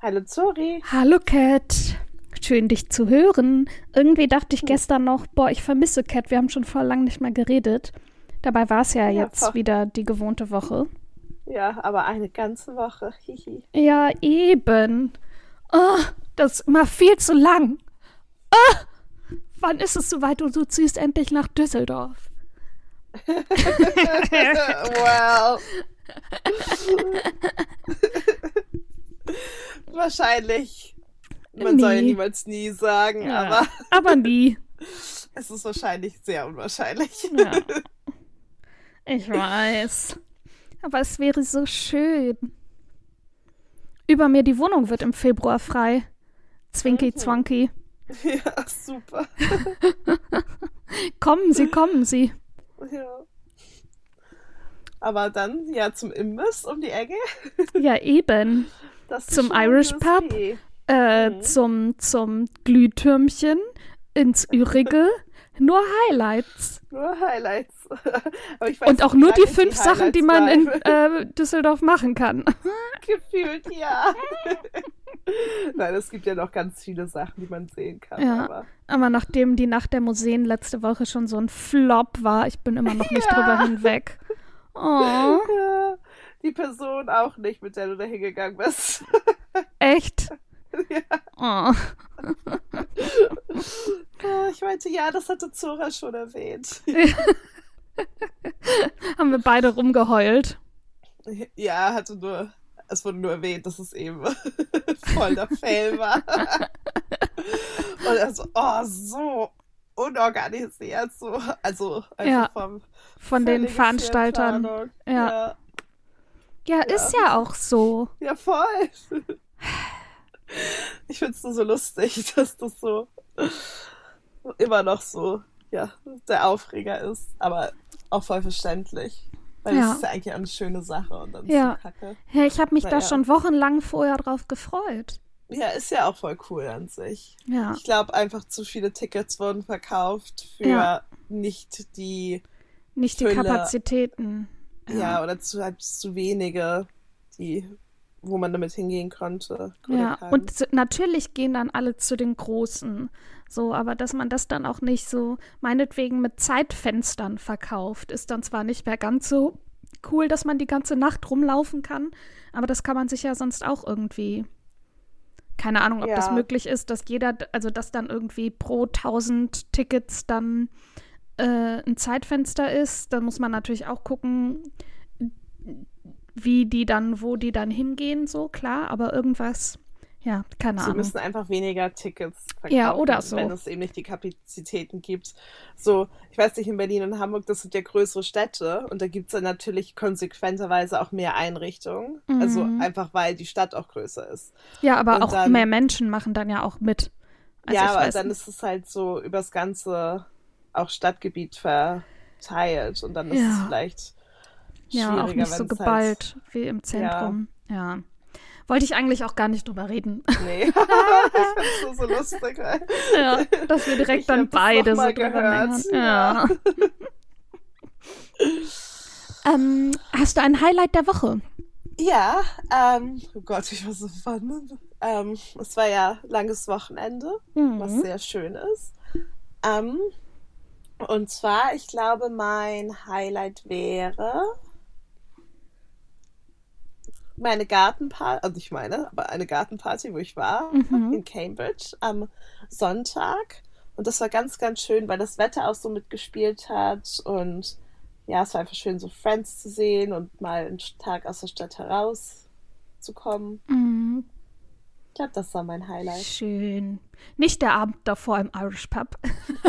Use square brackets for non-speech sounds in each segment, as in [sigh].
Hallo Zori. Hallo Cat. Schön, dich zu hören. Irgendwie dachte ich gestern noch, boah, ich vermisse Cat. Wir haben schon vor lang nicht mehr geredet. Dabei war es ja, Ja, jetzt voll. wieder die gewohnte Woche. Ja, aber eine ganze Woche. Hihi. Ja, eben. Oh, das ist immer viel zu lang. Ah, wann ist es soweit und du ziehst endlich nach Düsseldorf? [laughs] well. [laughs] wahrscheinlich. Man soll ja Nie. niemals nie sagen, Ja, aber aber nie. [laughs] es ist wahrscheinlich sehr unwahrscheinlich. Ja. Ich weiß. Aber es wäre so schön. Über mir die Wohnung wird im Februar frei. Zwinky Mhm. Zwanky. [laughs] ja, super. [laughs] Kommen Sie, kommen Sie. Ja. Aber dann ja zum Imbiss um die Ecke. Ja, eben. [laughs] Zum Irish Pub? Äh, Mhm. zum, zum Glühtürmchen ins Ürige. Nur Highlights. Nur Highlights. [laughs] Und auch nur die fünf Sachen, die man in äh, Düsseldorf machen kann. [laughs] [laughs] Gefühlt, ja. Nein, es gibt ja noch ganz viele Sachen, die man sehen kann. Ja. Aber Aber nachdem die Nacht der Museen letzte Woche schon so ein Flop war, ich bin immer noch nicht Ja. drüber hinweg. Oh, ja, die Person auch nicht, mit der du da hingegangen bist. echt? Oh. Ja, ich meinte, ja, das hatte Zora schon erwähnt. [laughs] Haben wir beide rumgeheult. Ja, hatte nur, es wurde nur erwähnt, dass es eben [laughs] voll der Fail war. [laughs] Und er so, oh, so unorganisiert, so, also einfach Ja, vom Von den Veranstaltern. Ja. ja. Ja, ist ja auch so. Ja, voll. Ich find's nur so lustig, dass das so immer noch so, ja, der Aufreger ist. Aber auch voll verständlich. Weil Ja. das ist ja eigentlich eine schöne Sache und dann Ja. ist so kacke. Ja, ich habe mich Na da ja. schon wochenlang vorher drauf gefreut. Ja, ist ja auch voll cool an sich. Ja, Ich glaube einfach zu viele Tickets wurden verkauft für Ja. nicht die, nicht die Fülle. Kapazitäten. ja, oder zu, halt zu wenige, die, wo man damit hingehen konnte. Ja, kann. und natürlich gehen dann alle zu den Großen. So, aber dass man das dann auch nicht so, meinetwegen mit Zeitfenstern verkauft, ist dann zwar nicht mehr ganz so cool, dass man die ganze Nacht rumlaufen kann, aber das kann man sich ja sonst auch irgendwie. Keine Ahnung, ob das Ja. möglich ist, dass jeder, also dass dann irgendwie pro 1000 Tickets dann äh, ein Zeitfenster ist. Dann muss man natürlich auch gucken, wie die dann, wo die dann hingehen, so klar, aber irgendwas, ja, keine Sie Ahnung. müssen einfach weniger Tickets verkaufen, Ja, oder so. wenn es eben nicht die Kapazitäten gibt. So, ich weiß nicht, in Berlin und Hamburg, das sind ja größere Städte und da gibt es dann natürlich konsequenterweise auch mehr Einrichtungen. Also Mhm. einfach, weil die Stadt auch größer ist. Ja, aber Und auch dann- mehr Menschen machen dann ja auch mit. Also ja, aber dann nicht. ist es halt so übers ganze auch Stadtgebiet verteilt und dann ist Ja. es vielleicht ja auch nicht so halt geballt wie im Zentrum. Ja. Wollte ich eigentlich auch gar nicht drüber reden. Nee, ich find's nur so lustig. ja, dass wir direkt Ich dann beide so drüber gehört, ja. Ja. ähm, hast du ein Highlight der Woche? Ja, ähm, oh Gott, ich war so fun. Ähm, es war ja langes Wochenende, was Mhm. sehr schön ist. Ähm, und zwar, ich glaube, mein Highlight wäre meine Gartenparty, also ich meine, aber eine Gartenparty, wo ich war, Mhm. in Cambridge am Sonntag. Und das war ganz, ganz schön, weil das Wetter auch so mitgespielt hat. Und ja, es war einfach schön, so Friends zu sehen und mal einen Tag aus der Stadt herauszukommen. Mhm. Ich glaube, das war mein Highlight. Schön. Nicht der Abend davor im Irish Pub. [laughs]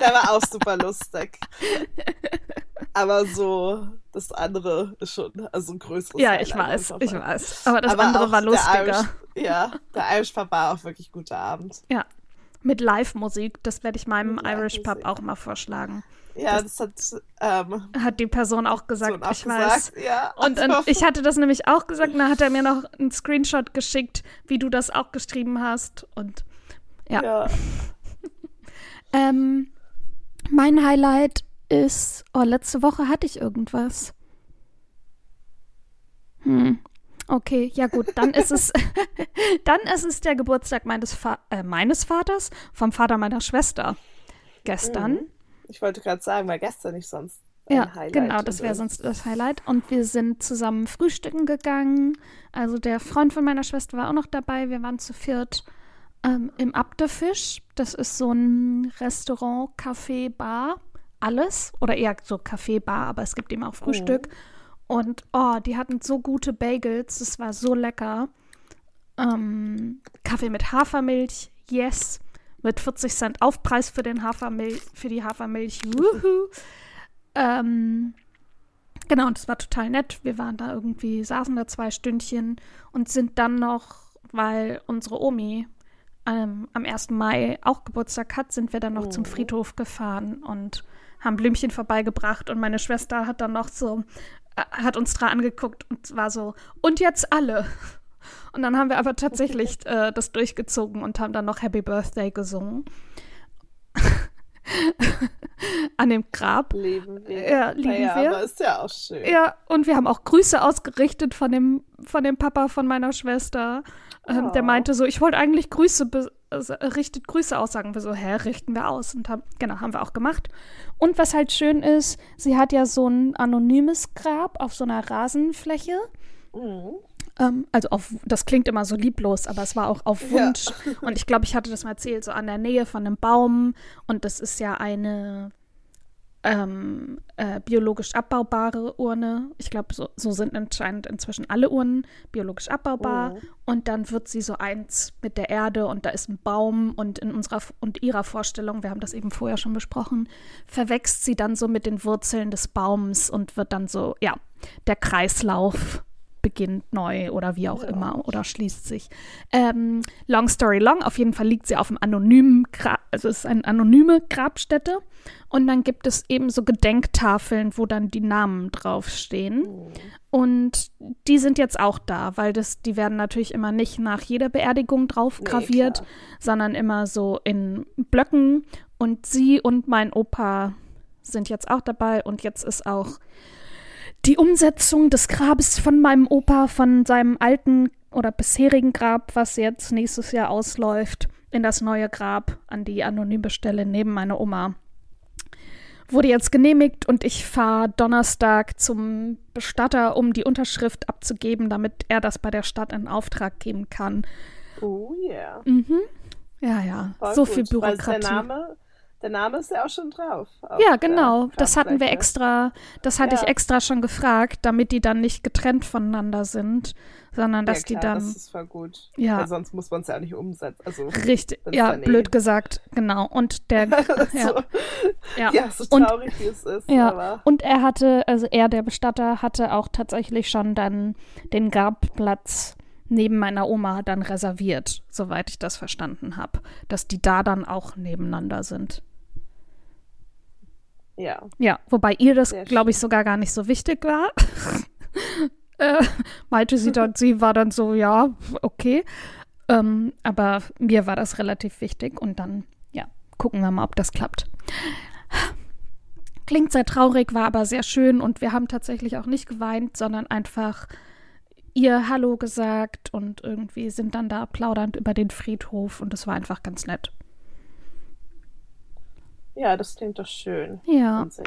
Der war auch super lustig. [laughs] Aber so, das andere ist schon, also ein größeres ja, Highlight ich weiß, einfach. ich weiß. Aber das Aber andere auch war der lustiger. Irish, ja, der Irish Pub war auch wirklich guter Abend. Ja. Mit Live-Musik. Das werde ich meinem Mit Irish Pub auch mal vorschlagen. Ja, das, hat ähm, Hat die Person auch gesagt, so ich weiß. Ja, Und, und [laughs] ich hatte das nämlich auch gesagt, und dann hat er mir noch einen Screenshot geschickt, wie du das auch geschrieben hast. Und ja. ja. [laughs] Ähm, Mein Highlight ist, oh, letzte Woche hatte ich irgendwas. Hm. Okay, ja gut, dann ist es, [laughs] dann ist es der Geburtstag meines, Fa äh, meines Vaters, vom Vater meiner Schwester. Gestern. Mhm. Ich wollte gerade sagen, weil gestern nicht sonst. Ja, Highlight genau, das wäre sonst das Highlight. Und wir sind zusammen frühstücken gegangen. Also der Freund von meiner Schwester war auch noch dabei. Wir waren zu viert ähm, im Abderfisch. Das ist so ein Restaurant, Café, Bar, alles. Oder eher so Café, Bar, aber es gibt eben auch Frühstück. Mhm. Und oh, die hatten so gute Bagels. Das war so lecker. Ähm, Kaffee mit Hafermilch, yes. Mit 40 Cent Aufpreis für, den Hafermilch, für die Hafermilch. Wuhu. Ähm, genau, und es war total nett. Wir waren da irgendwie, saßen da zwei Stündchen und sind dann noch, weil unsere Omi ähm, am 1. Mai auch Geburtstag hat, sind wir dann noch oh. zum Friedhof gefahren und haben Blümchen vorbeigebracht und meine Schwester hat dann noch so, äh, hat uns dran angeguckt und war so, und jetzt alle. Und dann haben wir aber tatsächlich [laughs] äh, das durchgezogen und haben dann noch Happy Birthday gesungen. An dem Grab. Leben wir. Ja, lieben naja, wir. Aber ist ja auch schön. Ja, und wir haben auch Grüße ausgerichtet von dem, von dem Papa von meiner Schwester. Ähm, oh. Der meinte so, ich wollte eigentlich Grüße, also, richtet Grüße aus, sagen wir so, hä, richten wir aus. Und haben, genau, haben wir auch gemacht. Und was halt schön ist, sie hat ja so ein anonymes Grab auf so einer Rasenfläche. Mhm. Ähm, also auf, das klingt immer so lieblos, aber es war auch auf Wunsch. Ja. Und ich glaube, ich hatte das mal erzählt, so an der Nähe von einem Baum. Und das ist ja eine ähm, äh, biologisch abbaubare Urne. Ich glaube, so, so, sind anscheinend inzwischen alle Urnen biologisch abbaubar. Oh. Und dann wird sie so eins mit der Erde und da ist ein Baum und in unserer und ihrer Vorstellung, wir haben das eben vorher schon besprochen, verwächst sie dann so mit den Wurzeln des Baums und wird dann so, ja, der Kreislauf beginnt neu oder wie auch ja. immer oder schließt sich. Ähm, long story long, auf jeden Fall liegt sie auf einem anonymen Grab, also es ist eine anonyme Grabstätte und dann gibt es eben so Gedenktafeln, wo dann die Namen draufstehen. Mhm. Und die sind jetzt auch da, weil das, die werden natürlich immer nicht nach jeder Beerdigung drauf graviert, nee, sondern immer so in Blöcken. Und sie und mein Opa sind jetzt auch dabei und jetzt ist auch die Umsetzung des Grabes von meinem Opa, von seinem alten oder bisherigen Grab, was jetzt nächstes Jahr ausläuft, in das neue Grab an die anonyme Stelle neben meiner Oma. Wurde jetzt genehmigt und ich fahre Donnerstag zum Bestatter, um die Unterschrift abzugeben, damit er das bei der Stadt in Auftrag geben kann. Oh yeah. Mhm. Ja, ja. Voll so gut, viel Bürokratie. der Name der Name ist ja auch schon drauf. Ja, genau. Das hatten wir extra, das hatte ja. ich extra schon gefragt, damit die dann nicht getrennt voneinander sind, sondern dass ja, klar, die dann. Das ist voll gut. Ja. Weil sonst muss man es ja nicht umsetzen. Also, Richtig. Ja, blöd eh. gesagt, genau. Und der. ja. [laughs] So, ja. ja, so traurig und, wie es ist. Ja. Aber. Und er hatte, also er, der Bestatter, hatte auch tatsächlich schon dann den Grabplatz neben meiner Oma dann reserviert, soweit ich das verstanden habe, dass die da dann auch nebeneinander sind. Ja. Ja, wobei ihr das, glaube ich, sogar gar nicht so wichtig war. [laughs] äh, meinte sie dann, sie war dann so, ja, okay. Ähm, aber mir war das relativ wichtig und dann, ja, gucken wir mal, ob das klappt. Klingt sehr traurig, war aber sehr schön und wir haben tatsächlich auch nicht geweint, sondern einfach ihr Hallo gesagt und irgendwie sind dann da plaudernd über den Friedhof und es war einfach ganz nett. Ja, das klingt doch schön. Ja. An sich.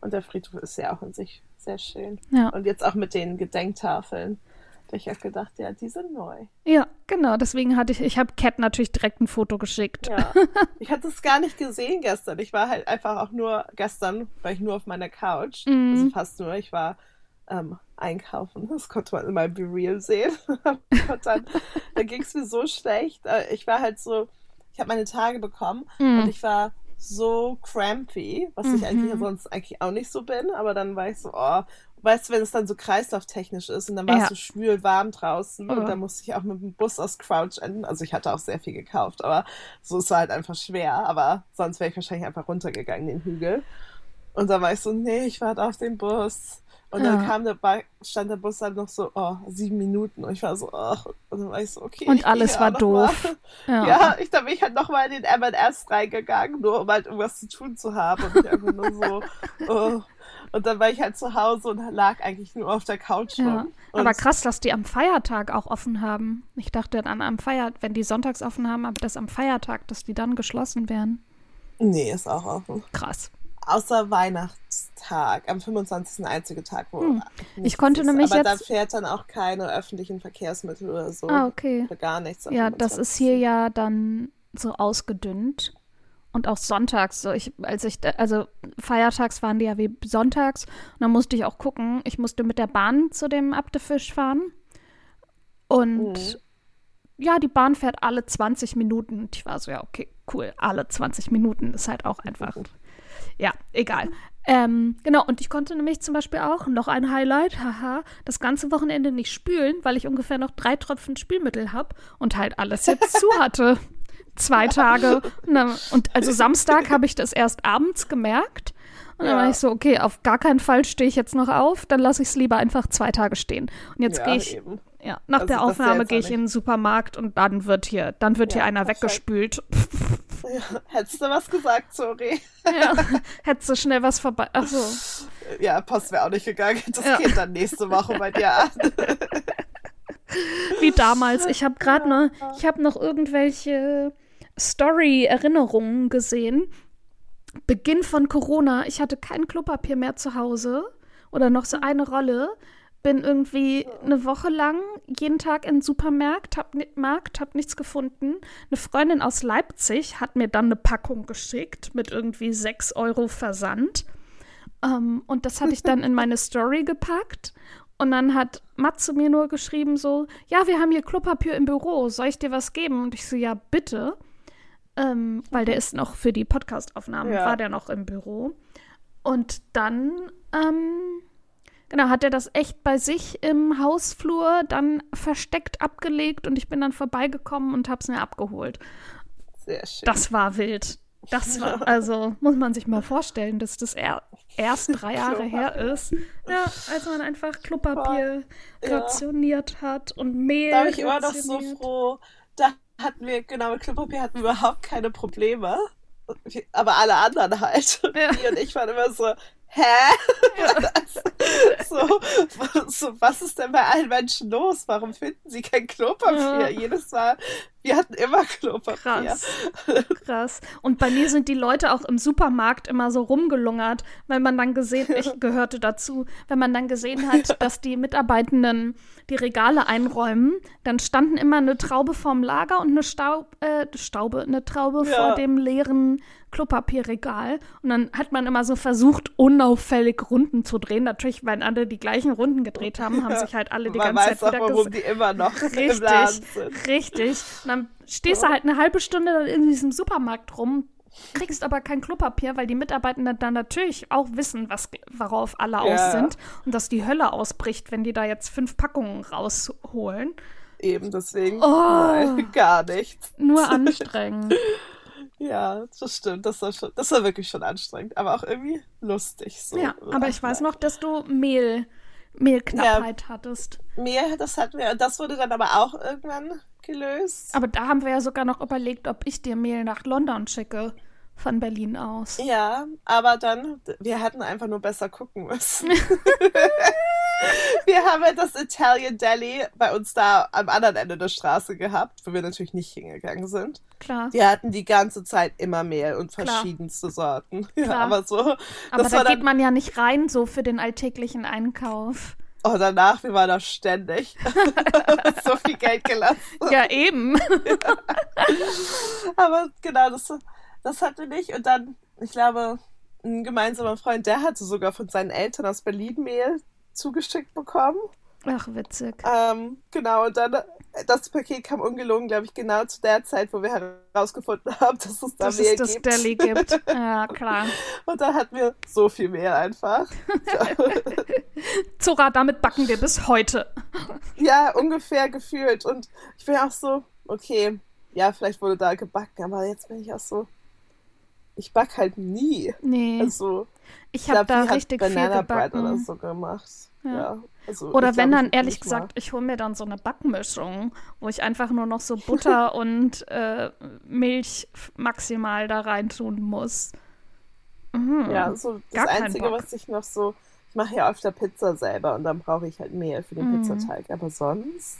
Und der Friedhof ist ja auch in sich sehr schön. Ja. Und jetzt auch mit den Gedenktafeln. Da ich habe gedacht, ja, die sind neu. Ja, genau. Deswegen hatte ich, ich habe Cat natürlich direkt ein Foto geschickt. Ja. [laughs] Ich hatte es gar nicht gesehen gestern. Ich war halt einfach auch nur gestern, war ich nur auf meiner Couch. Mhm. Also fast nur. Ich war ähm, einkaufen. [laughs] Das konnte man in meinem Be Real sehen. [laughs] und dann, da ging es mir so schlecht. Äh, ich war halt so, ich habe meine Tage bekommen mhm. und ich war so crampy, was mhm. ich eigentlich mhm. sonst eigentlich auch nicht so bin, aber dann war ich so, oh, weißt du, wenn es dann so kreislauftechnisch ist und dann war es so schwül warm draußen oh. und dann musste ich auch mit dem Bus aus Crouch enden. Also ich hatte auch sehr viel gekauft, aber so ist es halt einfach schwer. Aber sonst wäre ich wahrscheinlich einfach runtergegangen, den Hügel. Und dann war ich so, nee, ich warte auf den Bus. Und ja. dann kam der ba stand der Bus halt noch so, oh, sieben Minuten. Und ich war so, oh, und dann war ich so, okay. Und alles war doof. [laughs] Ja. ja. ich glaube, ich halt nochmal in den M&S reingegangen, nur um halt irgendwas zu tun zu haben. Und ich einfach nur so, [laughs] oh. Und dann war ich halt zu Hause und lag eigentlich nur auf der Couch ja. Aber krass, dass die am Feiertag auch offen haben. Ich dachte dann am Feiertag, wenn die sonntags offen haben, aber das am Feiertag, dass die dann geschlossen werden. Nee, ist auch offen. Krass. Außer Weihnachtstag, am 25. einzige Tag, wo. Hm. Ich konnte ist. nämlich Aber jetzt. da fährt dann auch keine öffentlichen Verkehrsmittel oder so. Ah, okay. Oder gar nichts. Ja, das ist hier ja dann so ausgedünnt. Und auch sonntags, so ich, als ich, also feiertags waren die ja wie sonntags. Und dann musste ich auch gucken. Ich musste mit der Bahn zu dem Abdefisch fahren. Und mhm. ja, die Bahn fährt alle 20 Minuten. Und ich war so, ja, okay, cool. Alle 20 Minuten ist halt auch einfach. [laughs] Ja, egal. Ähm, genau, und ich konnte nämlich zum Beispiel auch noch ein Highlight, haha, das ganze Wochenende nicht spülen, weil ich ungefähr noch drei Tropfen Spülmittel habe und halt alles jetzt zu [laughs] hatte. Zwei Tage. Und also Samstag habe ich das erst abends gemerkt. Und dann ja. war ich so, okay, auf gar keinen Fall stehe ich jetzt noch auf, dann lasse ich es lieber einfach zwei Tage stehen. Und jetzt ja, gehe ich, eben. Ja, nach also der Aufnahme gehe ich in den Supermarkt und dann wird hier, dann wird ja, hier einer weggespült. [laughs] [laughs] Ja, hättest du was gesagt, sorry. Ja, [laughs] hättest du schnell was vorbei. Achso. Ja, Post wäre auch nicht gegangen. Das ja. geht dann nächste Woche bei dir an. Wie damals. Ich habe gerade noch, ich habe noch irgendwelche Story-Erinnerungen gesehen. Beginn von Corona. Ich hatte kein Klopapier mehr zu Hause oder noch so eine Rolle bin irgendwie eine Woche lang jeden Tag in den Supermarkt, hab, Markt, hab nichts gefunden. Eine Freundin aus Leipzig hat mir dann eine Packung geschickt mit irgendwie 6 Euro Versand. Um, ähm, und das hatte ich dann in meine [laughs] Story gepackt. Und dann hat Matze mir nur geschrieben so, ja, wir haben hier Klopapier im Büro, soll ich dir was geben? Und ich so, ja, bitte. Ähm, weil der ist noch für die Podcastaufnahmen, ja. war der noch im Büro. Und dann ähm, Genau, hat er das echt bei sich im Hausflur dann versteckt abgelegt und ich bin dann vorbeigekommen und hab's mir abgeholt. Sehr schön. Das war wild. Das war, also muss man sich mal vorstellen, dass das er, erst drei Jahre her ist. Ja, als man einfach Klopapier ja. rationiert hat und Mehl. Da bin ich immer noch so froh. Da hatten wir, genau, mit Klopapier hatten wir überhaupt keine Probleme. Aber alle anderen halt. Ja. Die und ich waren immer so, hä? [laughs] Ja. so, so, was ist denn bei allen Menschen los? Warum finden sie kein Klopapier? Ja. Jedes Mal, wir hatten immer Klopapier. Krass. Krass. Und bei mir sind die Leute auch im Supermarkt immer so rumgelungert, wenn man dann gesehen, ich [laughs] gehörte dazu, wenn man dann gesehen hat, dass die Mitarbeitenden die Regale einräumen, dann standen immer eine Traube vorm Lager und eine Staub, äh, Staube, eine Traube ja. vor dem leeren Klopapierregal. Und dann hat man immer so versucht, unauffällig Runden zu drehen. Natürlich, weil alle die gleichen Runden gedreht haben, haben sich halt alle die man ganze weiß Zeit auch, warum die immer noch richtig, im Laden sind. Richtig. Und dann stehst du halt eine halbe Stunde in diesem Supermarkt rum, kriegst aber kein Klopapier, weil die Mitarbeitenden dann natürlich auch wissen, was, worauf alle ja. aus sind und dass die Hölle ausbricht, wenn die da jetzt fünf Packungen rausholen. Eben deswegen oh, [laughs] nein, gar nichts. Nur anstrengend. [laughs] Ja, das stimmt. Das war, schon, das war wirklich schon anstrengend, aber auch irgendwie lustig. So. Ja, aber ich weiß noch, dass du Mehl, Mehlknappheit ja, hattest. Mehl, das hatten wir. Das wurde dann aber auch irgendwann gelöst. Aber da haben wir ja sogar noch überlegt, ob ich dir Mehl nach London schicke von Berlin aus. Ja, aber dann, wir hätten einfach nur besser gucken müssen. [laughs] [laughs] wir haben ja das Italian Deli bei uns da am anderen Ende der Straße gehabt, wo wir natürlich nicht hingegangen sind. Klar. Die hatten die ganze Zeit immer Mehl und verschiedenste Klar. Sorten. Ja, Klar. aber so. Aber da geht man ja nicht rein so für den alltäglichen Einkauf. Oh, danach, wir waren da ständig. [laughs] so viel Geld gelassen. Ja, eben. Aber genau, das, das hatte ich. Und dann, ich glaube, ein gemeinsamer Freund, der hatte sogar von seinen Eltern aus Berlin Mehl zugeschickt bekommen. Ach, witzig. Ähm, genau, und dann, das Paket kam ungelogen, glaube ich, genau zu der Zeit, wo wir herausgefunden [laughs] haben, dass es da dass Mehl es das gibt. Deli gibt. [laughs] Ja, klar. Und dann hatten wir so viel Mehl einfach. [laughs] Zora, damit backen wir bis heute. Ja, ungefähr gefühlt. Und ich bin auch so, okay, ja, vielleicht wurde da gebacken, aber jetzt bin ich auch so, ich back halt nie. Nee. Also, ich habe da richtig Banana viel Bread gebacken. oder so gemacht. Ja. Ja. also, Oder wenn glaub, dann ehrlich gesagt, ich hole mir dann so eine Backmischung, wo ich einfach nur noch so Butter [laughs] und äh, Milch maximal da reintun muss. Mhm. Ja, so das Einzige, was ich noch so, ich mache ja öfter Pizza selber und dann brauche ich halt Mehl für den Mhm. Pizzateig. Aber sonst,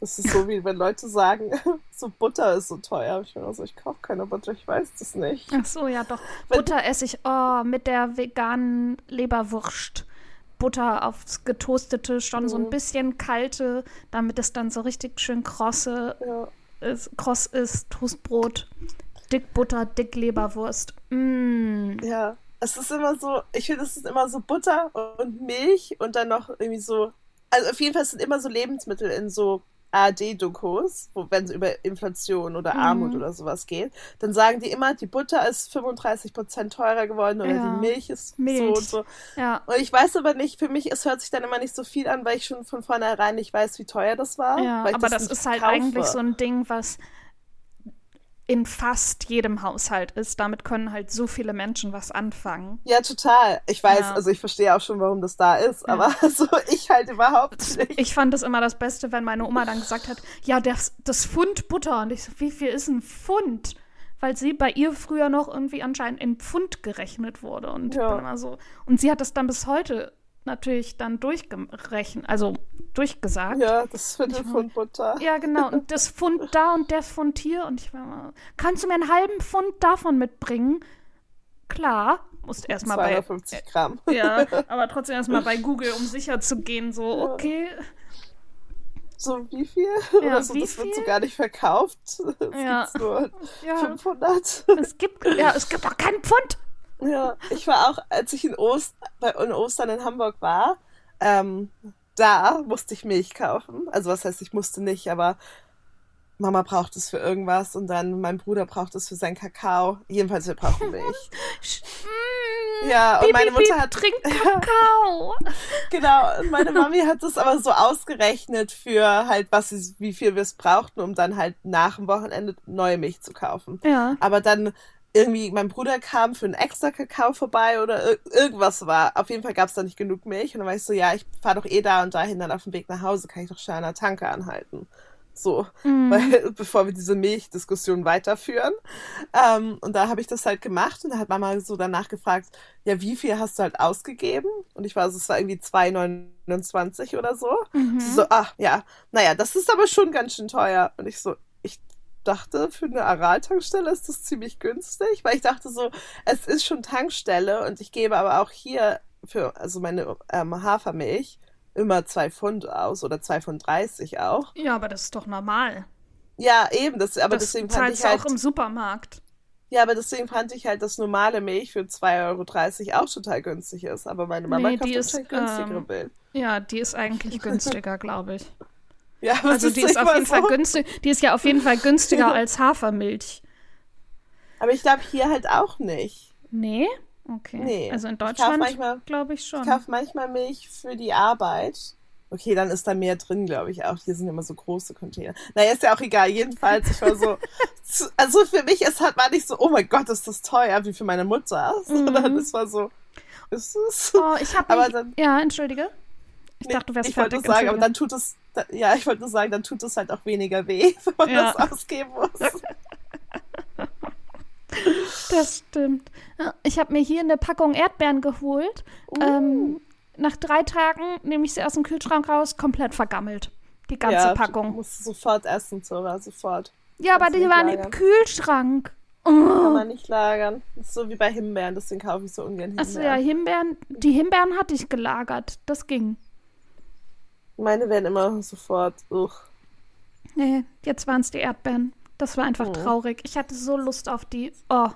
das ist so wie wenn Leute sagen, [laughs] so Butter ist so teuer. Ich bin auch so, ich kaufe keine Butter, ich weiß das nicht. Ach so, ja doch. Butter esse ich oh, mit der veganen Leberwurst. Butter aufs getoastete, schon so ein Mhm. bisschen kalte, damit es dann so richtig schön krosse Ja. ist, kross ist. Toastbrot, dick Butter, dick Leberwurst. Mm. Ja, es ist immer so, ich finde, es ist immer so Butter und Milch und dann noch irgendwie so, also auf jeden Fall sind immer so Lebensmittel in so ARD-Dokus, wenn es über Inflation oder Mhm. Armut oder sowas geht, dann sagen die immer, die Butter ist 35% teurer geworden oder Ja, die Milch ist so Milch. und so. Ja, Und ich weiß aber nicht, für mich, es hört sich dann immer nicht so viel an, weil ich schon von vornherein nicht weiß, wie teuer das war. ja aber das, nicht ist halt kaufe. eigentlich so ein Ding, was in fast jedem Haushalt ist. Damit können halt so viele Menschen was anfangen. Ja, total. Ich weiß, Ja. also ich verstehe auch schon, warum das da ist, Ja. aber [laughs] so ich halt überhaupt nicht. Ich fand es immer das Beste, wenn meine Oma dann gesagt hat, ja, das, das Pfund Butter. Und ich so, wie viel ist ein Pfund? Weil sie bei ihr früher noch irgendwie anscheinend in Pfund gerechnet wurde. Und, ich Ja. bin immer so, und sie hat das dann bis heute natürlich dann durchgerechnet, also durchgesagt. Ja, das Viertel Ich- von Butter. Ja, genau. Und das Pfund da und der Pfund hier. Und ich war mal, kannst du mir einen halben Pfund davon mitbringen? Klar. Musst erstmal bei. 250 Gramm. [laughs] Ja, [laughs] aber trotzdem erstmal bei Google, um sicher zu gehen, so, Ja. okay. So wie viel? Ja, Oder so, das wird so viel? gar nicht verkauft. [laughs] Es Ja. gibt's nur Ja, 500. es gibt, ja, es gibt doch keinen Pfund. Ja, ich war auch, als ich in, Ost, bei, in Ostern in Hamburg war, ähm, da musste ich Milch kaufen. Also was heißt, ich musste nicht, aber Mama braucht es für irgendwas und dann mein Bruder braucht es für seinen Kakao. Jedenfalls, wir brauchen Milch. [laughs] Ja, und meine Mutter hat Trink [laughs] Kakao. Genau, und meine Mami hat das aber so ausgerechnet für halt, was sie, wie viel wir es brauchten, um dann halt nach dem Wochenende neue Milch zu kaufen. Ja. Aber dann irgendwie, mein Bruder kam für einen extra Kakao vorbei oder ir irgendwas war. Auf jeden Fall gab es da nicht genug Milch. Und dann war ich so, ja, ich fahre doch eh da und dahin, dann auf dem Weg nach Hause kann ich doch schnell an der Tanke anhalten. So, Mm. weil, [laughs] bevor wir diese Milchdiskussion weiterführen. Ähm, und da habe ich das halt gemacht und da hat Mama so danach gefragt, ja, wie viel hast du halt ausgegeben? Und ich war so, es war irgendwie 2,29 oder so. Mhm. So, ach ja, naja, das ist aber schon ganz schön teuer. Und ich so, dachte, für eine Aral-Tankstelle ist das ziemlich günstig, weil ich dachte so, es ist schon Tankstelle und ich gebe aber auch hier für, also meine ähm, Hafermilch immer zwei Pfund aus oder zwei Pfund 30 auch. Ja, aber das ist doch normal. Ja, eben, das, aber das deswegen fand ich halt, auch im Supermarkt. ja, aber deswegen fand ich halt, dass normale Milch für 2,30 Euro auch total günstig ist. Aber meine Mama Nee, kauft die ist, günstigere ähm, Milch. Ja, die ist eigentlich [laughs] günstiger, glaube ich. Ja, Also es die ist auf jeden Fall so. günstig. Die ist ja auf jeden Fall günstiger als Hafermilch. Aber ich glaube hier halt auch nicht. Nee? Okay. Nee. Also in Deutschland manchmal- glaube ich schon. Ich kaufe manchmal Milch für die Arbeit. Okay, dann ist da mehr drin, glaube ich auch. Hier sind immer so große Container. Naja, ist ja auch egal. Jedenfalls, ich war so. [laughs] also für mich ist halt war nicht so, oh mein Gott, ist das teuer, wie für meine Mutter. [laughs] Sondern es war so, ist es? Oh, ich habe Ja, entschuldige. Ich Nee, dachte, du wärst ich wollte fertig. nur sagen, aber dann tut es, da, ja, ich wollte nur sagen, dann tut es halt auch weniger weh, [laughs] wenn man Ja. das ausgeben muss. [laughs] Das stimmt. Ich habe mir hier eine Packung Erdbeeren geholt. Uh. Ähm, nach drei Tagen nehme ich sie aus dem Kühlschrank raus, komplett vergammelt. Die ganze ja, Packung. Musst du sofort essen, Zora, sofort. Ja, aber kannst du die waren lagern. im Kühlschrank. Kann Oh. man nicht lagern. Das ist so wie bei Himbeeren, deswegen kaufe ich so ungern Himbeeren. Achso, ja, Himbeeren. Die Himbeeren hatte ich gelagert. Das ging. Meine werden immer sofort. Uch. Nee, jetzt waren es die Erdbeeren. Das war einfach Oh. traurig. Ich hatte so Lust auf die. Oh,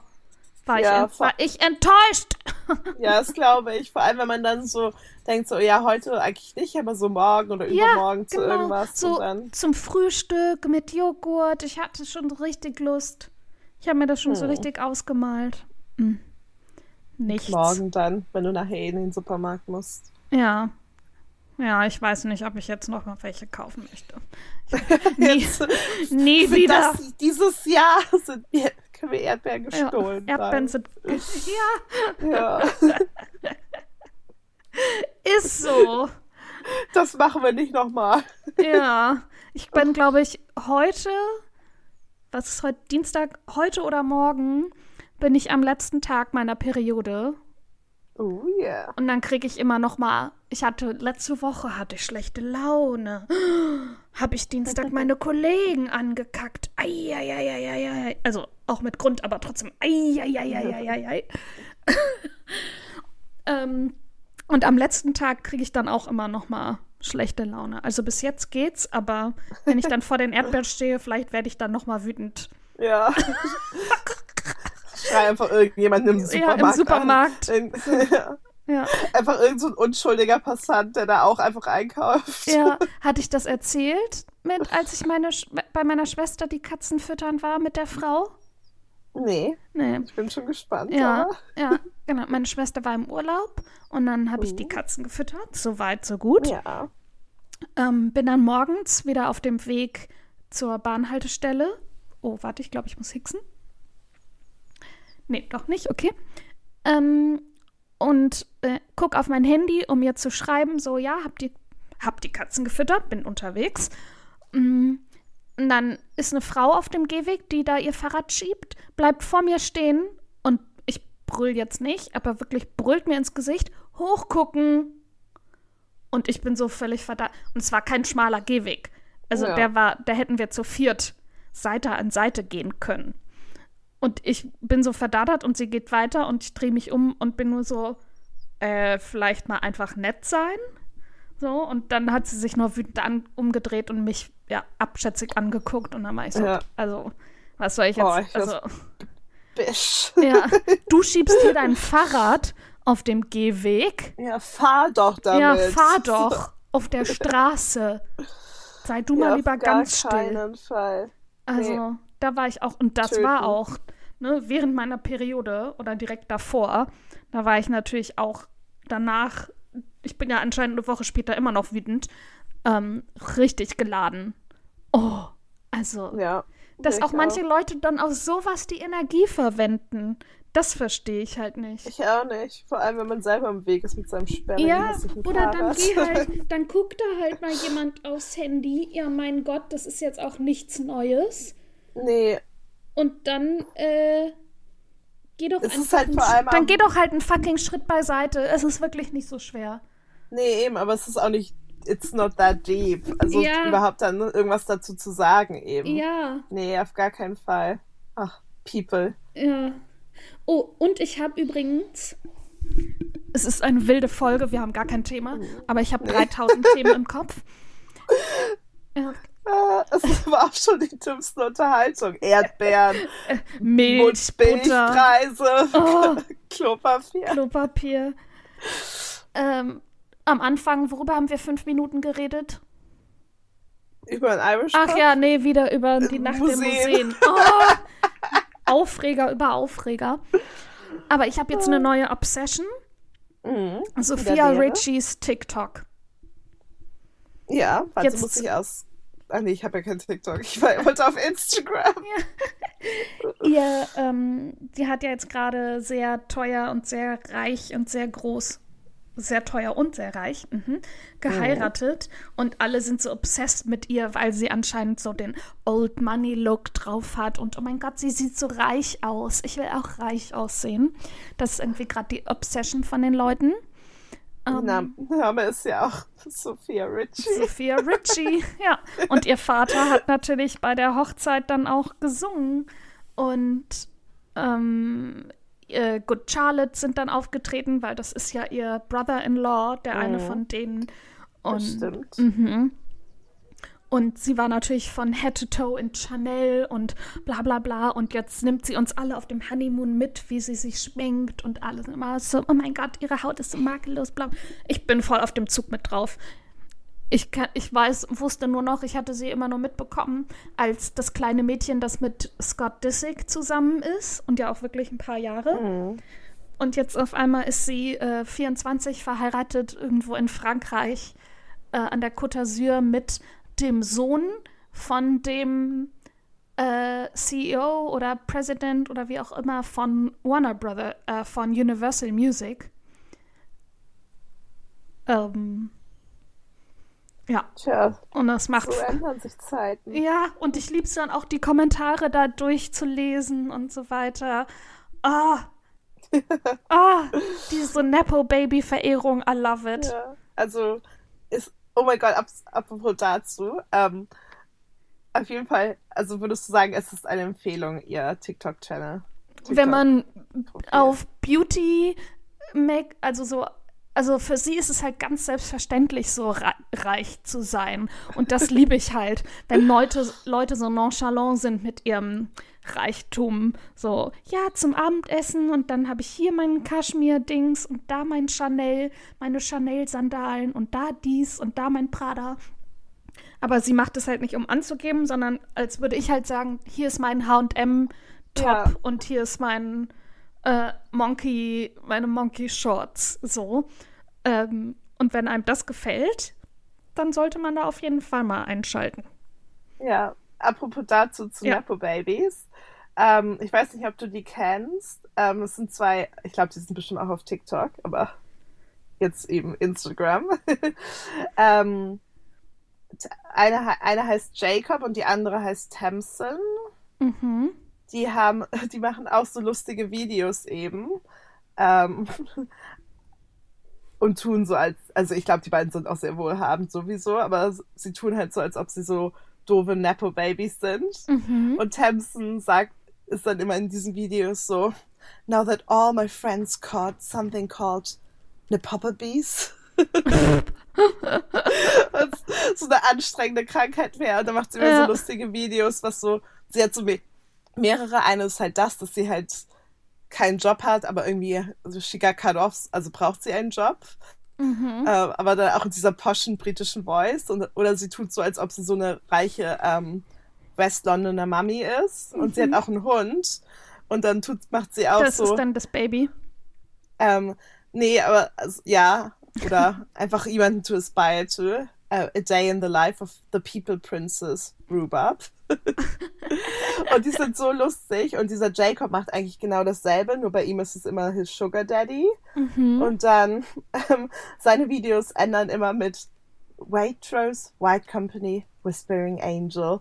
war, Ja, ich, war ich enttäuscht. [laughs] Ja, das glaube ich. Vor allem, wenn man dann so denkt, so, ja, heute eigentlich nicht, aber so morgen oder Ja, übermorgen zu genau. irgendwas. So zum Frühstück mit Joghurt. Ich hatte schon richtig Lust. Ich habe mir das schon so Hm. richtig ausgemalt. Hm. Nichts. morgen dann, wenn du nachher in den Supermarkt musst. Ja. Ja, ich weiß nicht, ob ich jetzt noch mal welche kaufen möchte. [laughs] Nie, Jetzt nie wieder. das, dieses Jahr sind wir können wir Erdbeeren gestohlen ja, Erdbeeren sind. [laughs] Ja. Ja, Ist so. das machen wir nicht nochmal. Ja. Ich bin, [laughs] glaube ich, heute. Was ist heute? Dienstag? Heute oder morgen bin ich am letzten Tag meiner Periode. Oh yeah. Und dann kriege ich immer noch mal, ich hatte letzte Woche hatte ich schlechte Laune. [gasps] Habe ich Dienstag [laughs] meine Kollegen angekackt. Eieieiei. Also auch mit Grund, aber trotzdem. Eieieiei. [laughs] ähm, und am letzten Tag kriege ich dann auch immer noch mal schlechte Laune. Also bis jetzt geht's, aber wenn ich dann vor den Erdbeeren [laughs] stehe, vielleicht werde ich dann noch mal wütend. Ja. Schrei einfach irgendjemanden im Ja, Supermarkt. im Supermarkt. An. Ja. [laughs] Ja. Einfach irgend so ein unschuldiger Passant, der da auch einfach einkauft. Ja, [laughs] hatte ich das erzählt, mit, als ich meine, Sch- bei meiner Schwester die Katzen füttern war mit der Frau? Nee, Nee. ich bin schon gespannt. Ja, aber- ja, genau. Meine Schwester war im Urlaub und dann habe ich die Katzen gefüttert. So weit, so gut. Ja. Ähm, bin dann morgens wieder auf dem Weg zur Bahnhaltestelle. Oh, warte, ich glaube, ich muss hixen. Nee, doch nicht, okay. Ähm, und äh, guck auf mein Handy, um mir zu schreiben, so, ja, hab die, hab die Katzen gefüttert, bin unterwegs. Mm, und dann ist eine Frau auf dem Gehweg, die da ihr Fahrrad schiebt, bleibt vor mir stehen und ich brüll jetzt nicht, aber wirklich brüllt mir ins Gesicht, hochgucken. Und ich bin so völlig verdammt. Und es war kein schmaler Gehweg. Also Ja. der war, da hätten wir zu viert Seite an Seite gehen können. Und ich bin so verdattert und sie geht weiter und ich drehe mich um und bin nur so, äh, vielleicht mal einfach nett sein. So, und dann hat sie sich nur wütend an, umgedreht und mich ja abschätzig angeguckt und dann war ich so, Ja. also, was soll ich jetzt? Oh, ich also, Bisch. ja, [laughs] du schiebst hier dein Fahrrad auf dem Gehweg. Ja, fahr doch damit. Ja, fahr doch auf der [laughs] Straße. Sei du mal Ja, lieber auf gar ganz still. keinen Fall. Also, da war ich auch, und das Töten. war auch, ne, während meiner Periode oder direkt davor, da war ich natürlich auch danach, ich bin ja anscheinend eine Woche später immer noch wütend, ähm, richtig geladen. Oh, also, Ja. dass auch manche Leute dann auf sowas die Energie verwenden, das verstehe ich halt nicht. Ich auch nicht. Vor allem, wenn man selber im Weg ist mit seinem sperrigen, Ja, oder dann geh halt, [laughs] dann guckt da halt mal jemand aufs Handy. Ja, mein Gott, das ist jetzt auch nichts Neues. nee, Und dann, äh, geh doch Es ist einfach halt einen vor allem dann geh doch halt einen fucking Schritt beiseite. Es ist wirklich nicht so schwer. nee, eben, aber es ist auch nicht, it's not that deep. Also Ja. überhaupt dann irgendwas dazu zu sagen eben. Ja, Nee, auf gar keinen Fall. Ach, people. ja. Oh, und ich habe übrigens. Es ist eine wilde Folge, wir haben gar kein Thema, aber ich habe 3000 Themen im [laughs] Kopf. Ja, Es war auch schon die dümmste Unterhaltung. Erdbeeren, [laughs] Milch, Milchpreise, Oh. [laughs] Klopapier. Klopapier. Ähm, am Anfang, worüber haben wir fünf Minuten geredet? Über ein Irish Ach ja, nee, wieder über die Nacht im Museen. Museen. [laughs] Oh, Aufreger über Aufreger. Aber ich habe jetzt eine neue Obsession. Mhm. Sophia wäre? Richies TikTok. Ja, warte, Jetzt- muss ich aus. Ah nee, ich habe ja kein TikTok. Ich war, wollte auf Instagram. [laughs] Ihr, ähm, die hat ja jetzt gerade sehr teuer und sehr reich und sehr groß, sehr teuer und sehr reich, mhm, geheiratet. Und alle sind so obsessed mit ihr, weil sie anscheinend so den Old Money Look drauf hat. Und oh mein Gott, sie sieht so reich aus. Ich will auch reich aussehen. Das ist irgendwie gerade die Obsession von den Leuten. Ähm, Name, Name ist ja auch [laughs] Sophia Richie. Sophia Richie, [laughs] ja. Und ihr Vater hat natürlich bei der Hochzeit dann auch gesungen. Und ähm, äh, Good Charlotte sind dann aufgetreten, weil das ist ja ihr Brother-in-Law, der eine Mhm. von denen. Und, Das stimmt. Mhm. Und sie war natürlich von Head to Toe in Chanel und bla bla bla. Und jetzt nimmt sie uns alle auf dem Honeymoon mit, wie sie sich schminkt und alles immer so, oh mein Gott, ihre Haut ist so makellos, bla. Ich bin voll auf dem Zug mit drauf. Ich, kann, ich weiß, wusste nur noch, ich hatte sie immer nur mitbekommen, als das kleine Mädchen, das mit Scott Disick zusammen ist und ja auch wirklich ein paar Jahre. Mhm. Und jetzt auf einmal ist sie äh, 24 verheiratet irgendwo in Frankreich äh, an der Côte d'Azur mit dem Sohn von dem äh, CEO oder President oder wie auch immer von Warner Brother, äh, von Universal Music. Ähm, ja. Tja. Und das macht. So ändern sich Zeiten. Ja, und ich liebe es dann auch, die Kommentare da durchzulesen und so weiter. Ah. [laughs] ah, diese Nepo-Baby-Verehrung, I love it. Ja. Also, ist, oh mein Gott, ab, apropos dazu, ähm, auf jeden Fall, also würdest du sagen, es ist eine Empfehlung, ihr TikTok-Channel? TikTok Wenn man auf Beauty, make, also so also für sie ist es halt ganz selbstverständlich, so reich zu sein. Und das liebe ich halt, wenn Leute, Leute so nonchalant sind mit ihrem Reichtum. So, ja, zum Abendessen und dann habe ich hier meinen Kaschmir-Dings und da mein Chanel, meine Chanel-Sandalen und da dies und da mein Prada. Aber sie macht es halt nicht, um anzugeben, sondern als würde ich halt sagen, hier ist mein H&M-Top ja. und hier ist mein äh, Monkey, meine Monkey Shorts, so. Ähm, und wenn einem das gefällt, dann sollte man da auf jeden Fall mal einschalten. Ja, apropos dazu zu ja. Nepo Babies. Ähm, ich weiß nicht, ob du die kennst. Ähm, es sind zwei, ich glaube, die sind bestimmt auch auf TikTok, aber jetzt eben Instagram. [laughs] ähm, eine, eine heißt Jacob und die andere heißt Tamsin. Mhm die haben, [laughs] die machen auch so lustige Videos eben. Ähm, [laughs] und tun so als, also ich glaube, die beiden sind auch sehr wohlhabend sowieso, aber sie tun halt so, als ob sie so doofe Nepo-Babys sind. Mhm. Und Tamsin sagt, ist dann immer in diesen Videos so, now that all my friends caught something called Nepopabies. [laughs] so eine anstrengende Krankheit wäre. Und dann macht sie immer ja. so lustige Videos, was so, sie hat so mehrere. Eine ist halt das, dass sie halt keinen Job hat, aber irgendwie, also she got cut off, also braucht sie einen Job. Mhm. Äh, aber dann auch in dieser poschen britischen Voice. Und, oder sie tut so, als ob sie so eine reiche ähm, West Londoner Mami ist. Mhm. Und sie hat mhm. auch einen Hund. Und dann tut, macht sie auch das so. Das ist dann das Baby. Ähm, nee, aber also, ja. Oder [laughs] einfach jemanden to aspire to. Uh, a Day in the Life of the People Princess Rhubarb. [laughs] und die sind so lustig. Und dieser Jacob macht eigentlich genau dasselbe, nur bei ihm ist es immer his Sugar Daddy. Mhm. Und dann [laughs] ähm, seine Videos ändern immer mit Waitrose, White Company, Whispering Angel.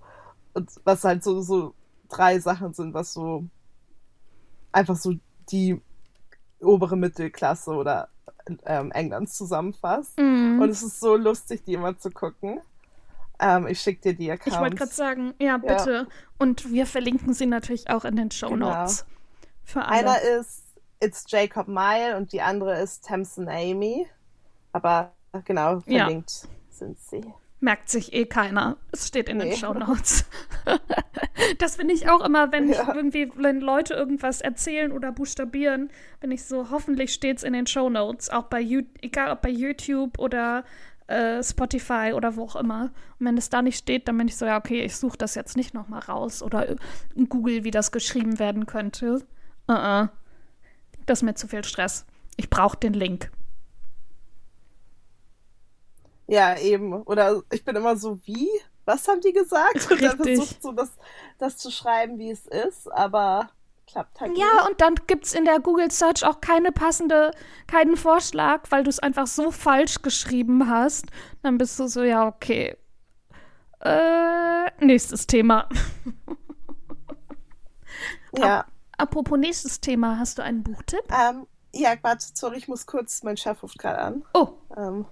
Und was halt so, so drei Sachen sind, was so einfach so die obere Mittelklasse oder ähm, Englands zusammenfasst. Mhm. Und es ist so lustig, die immer zu gucken. Ähm, ich schicke dir die Accounts. Ich wollte gerade sagen, ja, bitte. Ja. Und wir verlinken sie natürlich auch in den Show genau. Notes. Genau. Für alle. Einer ist It's Jacob Mile und die andere ist Tamsin Amy. Aber genau, verlinkt ja. sind sie. Merkt sich eh keiner. Es steht in nee. den Show Notes. [laughs] das finde ich auch immer, wenn ja. irgendwie, wenn Leute irgendwas erzählen oder buchstabieren, bin ich so, hoffentlich steht es in den Show Notes. Auch bei, egal ob bei YouTube oder äh, Spotify oder wo auch immer. Und wenn es da nicht steht, dann bin ich so, ja, okay, ich suche das jetzt nicht nochmal raus oder Google, wie das geschrieben werden könnte. Uh -uh. Das ist mir zu viel Stress. Ich brauche den Link. Ja, eben. Oder ich bin immer so, wie? Was haben die gesagt? Und dann versucht so das, das zu schreiben, wie es ist, aber klappt halt Ja, nicht. und dann gibt es in der Google Search auch keine passende, keinen Vorschlag, weil du es einfach so falsch geschrieben hast. Dann bist du so, ja, okay. Äh, nächstes Thema. [laughs] ja. Ap apropos nächstes Thema, hast du einen Buchtipp? Ähm, ja, warte, sorry, ich muss kurz, mein Chef ruft gerade an. Oh. Ähm.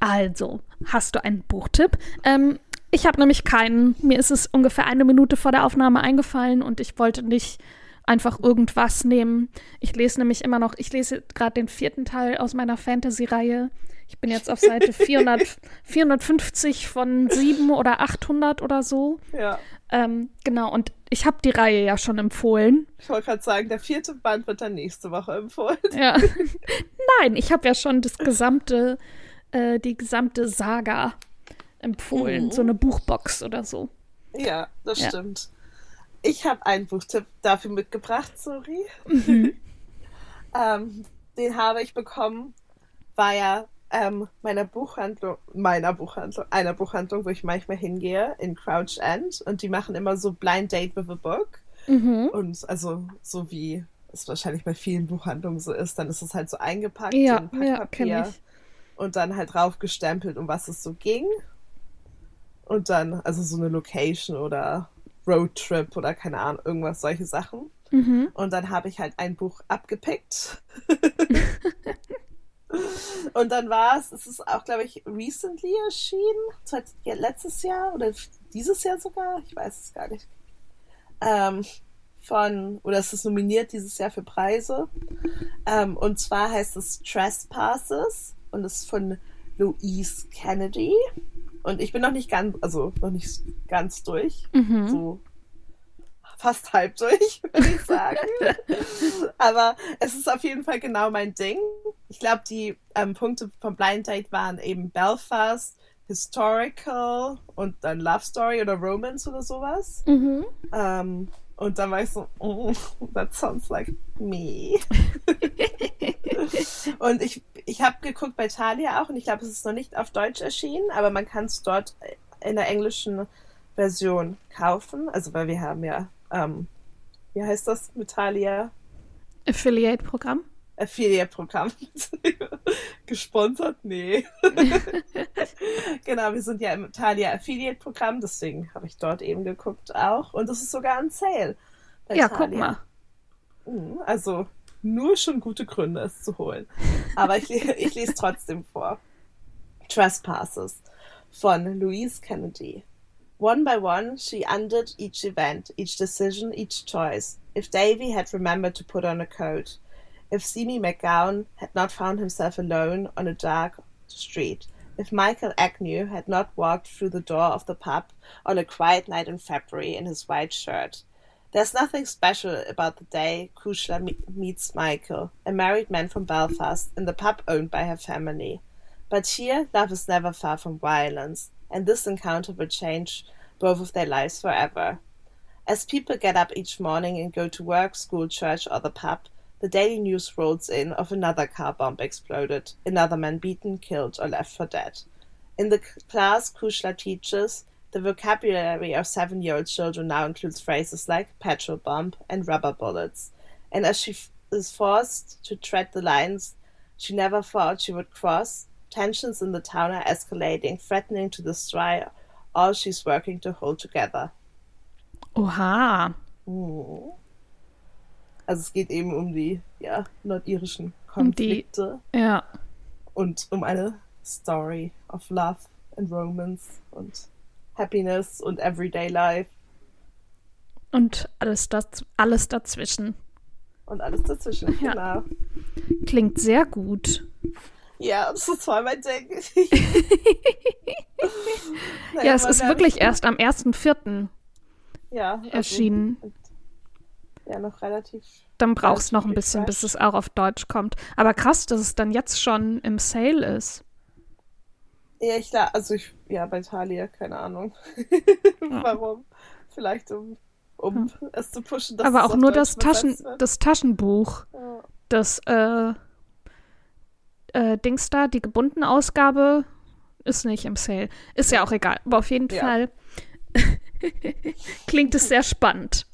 Also, hast du einen Buchtipp? Ähm, ich habe nämlich keinen. Mir ist es ungefähr eine Minute vor der Aufnahme eingefallen und ich wollte nicht einfach irgendwas nehmen. Ich lese nämlich immer noch, ich lese gerade den vierten Teil aus meiner Fantasy-Reihe. Ich bin jetzt auf Seite [laughs] 400, 450 von 7 oder 800 oder so. Ja. Ähm, genau, und ich habe die Reihe ja schon empfohlen. Ich wollte gerade sagen, der vierte Band wird dann nächste Woche empfohlen. Ja. [laughs] Nein, ich habe ja schon das gesamte, äh, die gesamte Saga empfohlen. Mhm. So eine Buchbox oder so. Ja, das ja. stimmt. Ich habe einen Buchtipp dafür mitgebracht, sorry. Mhm. [laughs] ähm, den habe ich bekommen, war ja ähm, meiner Buchhandlung, meiner Buchhandlung, einer Buchhandlung, wo ich manchmal hingehe, in Crouch End. Und die machen immer so Blind Date with a Book. Mhm. Und also so wie es wahrscheinlich bei vielen Buchhandlungen so ist, dann ist es halt so eingepackt Ja, in ja, Packpapier ich. und dann halt draufgestempelt, um was es so ging. Und dann, also so eine Location oder Roadtrip oder keine Ahnung, irgendwas, solche Sachen. Mhm. Und dann habe ich halt ein Buch abgepickt. [laughs] und dann war es, es ist auch, glaube ich, recently erschienen, letztes Jahr oder dieses Jahr sogar, ich weiß es gar nicht. Ähm, von, oder es ist nominiert dieses Jahr für Preise. Ähm, und zwar heißt es Trespasses und ist von Louise Kennedy. Und ich bin noch nicht ganz, also noch nicht ganz durch. Mhm. So fast halb durch, [laughs] würde ich sagen. [laughs] Aber es ist auf jeden Fall genau mein Ding. Ich glaube, die ähm, Punkte vom Blind Date waren eben Belfast, Historical und dann Love Story oder Romance oder sowas. Mhm. Ähm, und dann war ich so, oh, [laughs] that sounds like me. [laughs] und ich, ich habe geguckt bei Thalia auch und ich glaube, es ist noch nicht auf Deutsch erschienen, aber man kann es dort in der englischen Version kaufen. Also, weil wir haben ja, ähm, wie heißt das mit Thalia? Affiliate-Programm. Affiliate-Programm. [laughs] Gesponsert? Nee. [laughs] genau, wir sind ja im Thalia Affiliate-Programm, deswegen habe ich dort eben geguckt auch. Und es ist sogar ein Sale. bei Ja, guck Thalia. mal. Mhm, Also nur schon gute Gründe, es zu holen. Aber ich, [laughs] ich lese trotzdem vor. Trespasses von Louise Kennedy. One by one, she undid each event, each decision, each choice. If Davy had remembered to put on a coat, if Simi McGowan had not found himself alone on a dark street, if Michael Agnew had not walked through the door of the pub on a quiet night in February in his white shirt, there's nothing special about the day Kushla meets Michael, a married man from Belfast, in the pub owned by her family. But here, love is never far from violence, and this encounter will change both of their lives forever. As people get up each morning and go to work, school, church, or the pub, the daily news rolls in of another car bomb exploded, another man beaten, killed, or left for dead. In the class Kushla teaches, the vocabulary of seven year old children now includes phrases like petrol bomb and rubber bullets. And as she is forced to tread the lines she never thought she would cross, tensions in the town are escalating, threatening to destroy all she's working to hold together. Oha. Mhm. Also es geht eben um die ja, nordirischen Um die- Konflikte Ja. und um eine Story of Love and Romance und Happiness und Everyday Life Und alles, das, alles dazwischen. und alles dazwischen. Ja. Genau. Klingt sehr gut. Ja, das ist voll mein Ding. [laughs] Naja, Ja, es ist wirklich erst am 1.4. ja, also- erschienen. Ja, noch relativ. Dann brauchst du noch ein bisschen, bis es auch auf Deutsch kommt. Aber krass, dass es dann jetzt schon im Sale ist. Ja, ich glaube, also ich, ja, bei Thalia, keine Ahnung. [laughs] Warum? Vielleicht um, um es zu pushen. dass Aber auch nur das, Taschen, das Taschenbuch, Ja. das äh, äh, Dings da, die gebundene Ausgabe, ist nicht im Sale. Ist ja auch egal. Aber auf jeden Ja. Fall [laughs] klingt es sehr spannend.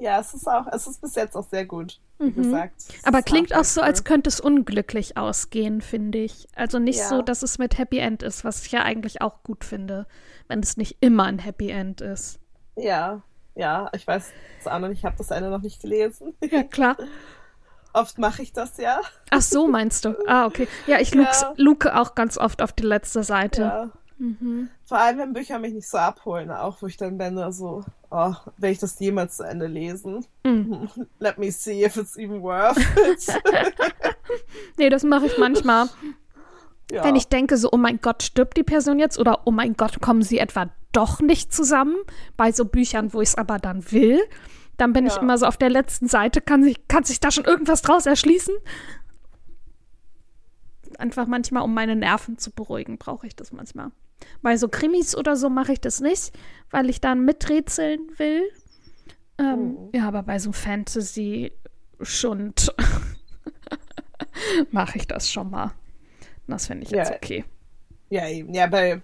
Ja, es ist auch, es ist bis jetzt auch sehr gut, wie gesagt. Es Mhm. Aber klingt auch so, als könnte es unglücklich ausgehen, finde ich. Also nicht Ja. so, dass es mit Happy End ist, was ich ja eigentlich auch gut finde, wenn es nicht immer ein Happy End ist. Ja, ja, ich weiß es auch noch ich habe das Ende noch nicht gelesen. [laughs] Ja, klar. [laughs] Oft mache ich das ja. Ach so, meinst du? Ah, okay. Ja, ich [laughs] Ja. luke auch ganz oft auf die letzte Seite. Ja. Mhm. Vor allem, wenn Bücher mich nicht so abholen, auch wo ich dann bin, so, oh, will ich das jemals zu Ende lesen? Mhm. [laughs] Let me see if it's even worth it. [laughs] Nee, das mache ich manchmal, ja. wenn ich denke, so, oh mein Gott, stirbt die Person jetzt? Oder oh mein Gott, kommen sie etwa doch nicht zusammen? Bei so Büchern, wo ich es aber dann will. Dann bin ich Ja. immer so auf der letzten Seite, kann sich, kann sich da schon irgendwas draus erschließen? Einfach manchmal, um meine Nerven zu beruhigen, brauche ich das manchmal. Bei so Krimis oder so mache ich das nicht, weil ich dann miträtseln will. Ähm, Mhm. Ja, aber bei so Fantasy-Schund [laughs] mache ich das schon mal. Das finde ich jetzt Ja. okay. Ja, eben. Ja, bei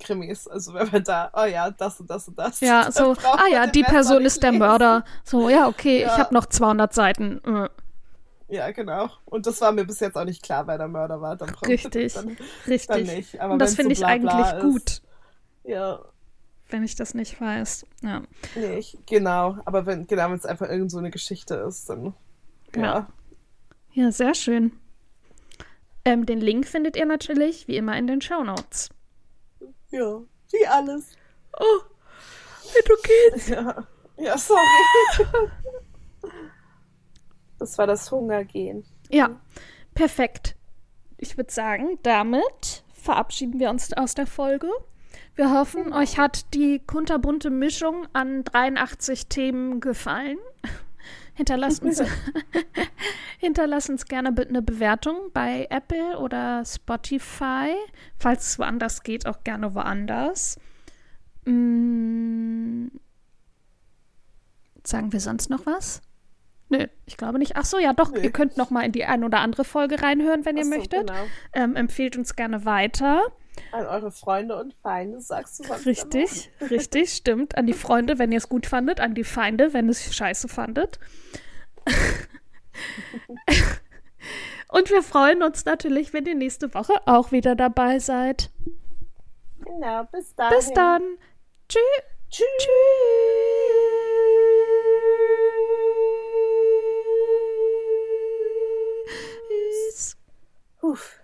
Krimis, also wenn man da, oh ja, das und das und das. Ja, [laughs] so, ah ja, die Person ist der. Mörder. So, ja, okay, ich Ja. habe noch 200 Seiten. Äh, Ja, genau. Und das war mir bis jetzt auch nicht klar, wer der Mörder war. Dann Richtig, Dann, richtig. dann nicht. Aber Und das finde so ich eigentlich ist, gut, Ja, wenn ich das nicht weiß. Ja. nee, ich, genau. Aber wenn, genau, wenn es einfach irgend so eine Geschichte ist, dann, ja. Ja. Ja, sehr schön. Ähm, den Link findet ihr natürlich wie immer in den Show Notes. Ja, wie alles. Oh, du geht's. [laughs] Ja, ja sorry. [laughs] Das war das Hungergehen. Ja, perfekt. Ich würde sagen, damit verabschieden wir uns aus der Folge. Wir hoffen, euch hat die kunterbunte Mischung an 83 Themen gefallen. [laughs] Hinterlasst uns, [laughs] hinterlasst uns gerne eine Bewertung bei Apple oder Spotify. Falls es woanders geht, auch gerne woanders. Mm, sagen wir sonst noch was? Nö, ich glaube nicht. Ach so, ja, doch. Nö. Ihr könnt noch mal in die ein oder andere Folge reinhören, wenn ihr Ach so, möchtet. Genau. Ähm, empfehlt uns gerne weiter. An eure Freunde und Feinde sagst du sonst Richtig, [laughs] richtig, stimmt. An die Freunde, wenn ihr es gut fandet, an die Feinde, wenn ihr es scheiße fandet. [laughs] Und wir freuen uns natürlich, wenn ihr nächste Woche auch wieder dabei seid. Genau, bis dahin. Bis dann. Tschüss. Tschüss. Tschüss. Oof.